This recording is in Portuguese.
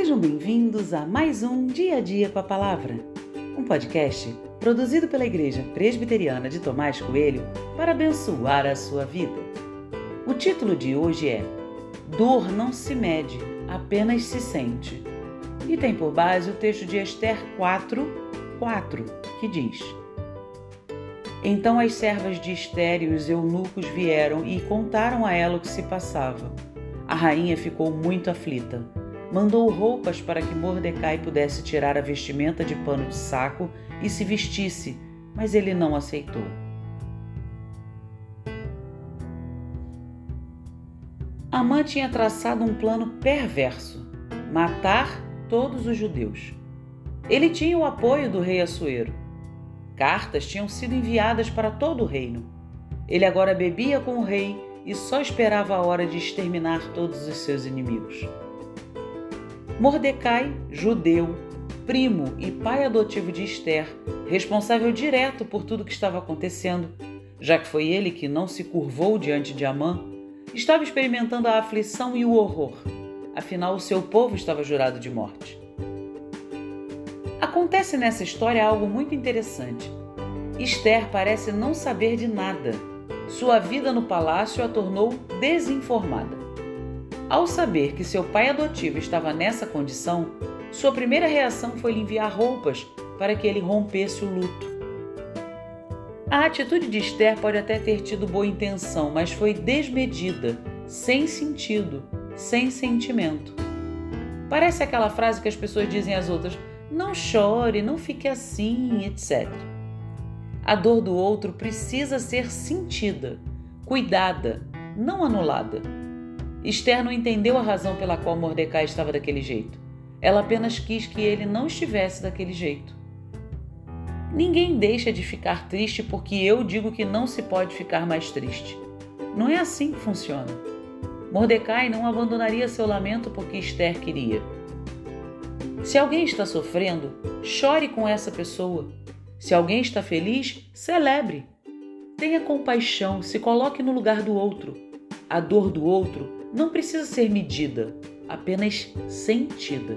Sejam bem-vindos a mais um Dia a Dia com a Palavra, um podcast produzido pela Igreja Presbiteriana de Tomás Coelho para abençoar a sua vida. O título de hoje é Dor não se mede, apenas se sente. E tem por base o texto de Esther 4, 4, que diz: Então as servas de Esther e os eunucos vieram e contaram a ela o que se passava. A rainha ficou muito aflita mandou roupas para que Mordecai pudesse tirar a vestimenta de pano de saco e se vestisse, mas ele não aceitou. Amã tinha traçado um plano perverso: matar todos os judeus. Ele tinha o apoio do rei Assuero. Cartas tinham sido enviadas para todo o reino. Ele agora bebia com o rei e só esperava a hora de exterminar todos os seus inimigos. Mordecai, judeu, primo e pai adotivo de Esther, responsável direto por tudo que estava acontecendo, já que foi ele que não se curvou diante de Amã, estava experimentando a aflição e o horror. Afinal, o seu povo estava jurado de morte. Acontece nessa história algo muito interessante. Esther parece não saber de nada. Sua vida no palácio a tornou desinformada. Ao saber que seu pai adotivo estava nessa condição, sua primeira reação foi lhe enviar roupas para que ele rompesse o luto. A atitude de Esther pode até ter tido boa intenção, mas foi desmedida, sem sentido, sem sentimento. Parece aquela frase que as pessoas dizem às outras: não chore, não fique assim, etc. A dor do outro precisa ser sentida, cuidada, não anulada. Esther não entendeu a razão pela qual Mordecai estava daquele jeito. Ela apenas quis que ele não estivesse daquele jeito. Ninguém deixa de ficar triste porque eu digo que não se pode ficar mais triste. Não é assim que funciona. Mordecai não abandonaria seu lamento porque Esther queria. Se alguém está sofrendo, chore com essa pessoa. Se alguém está feliz, celebre. Tenha compaixão, se coloque no lugar do outro. A dor do outro não precisa ser medida, apenas sentida.